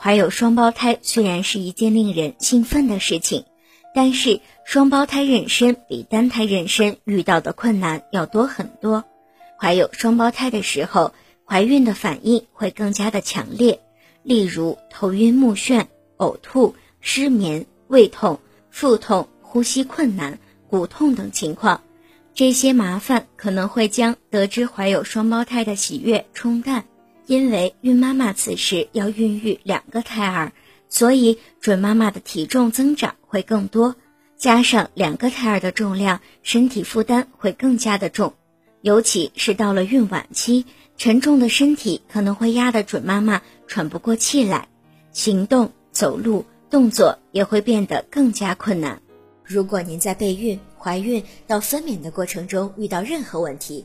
怀有双胞胎虽然是一件令人兴奋的事情，但是双胞胎妊娠比单胎妊娠遇到的困难要多很多。怀有双胞胎的时候，怀孕的反应会更加的强烈，例如头晕目眩、呕吐、失眠、胃痛、腹痛、呼吸困难、骨痛等情况。这些麻烦可能会将得知怀有双胞胎的喜悦冲淡。因为孕妈妈此时要孕育两个胎儿，所以准妈妈的体重增长会更多，加上两个胎儿的重量，身体负担会更加的重。尤其是到了孕晚期，沉重的身体可能会压得准妈妈喘不过气来，行动、走路、动作也会变得更加困难。如果您在备孕、怀孕到分娩的过程中遇到任何问题，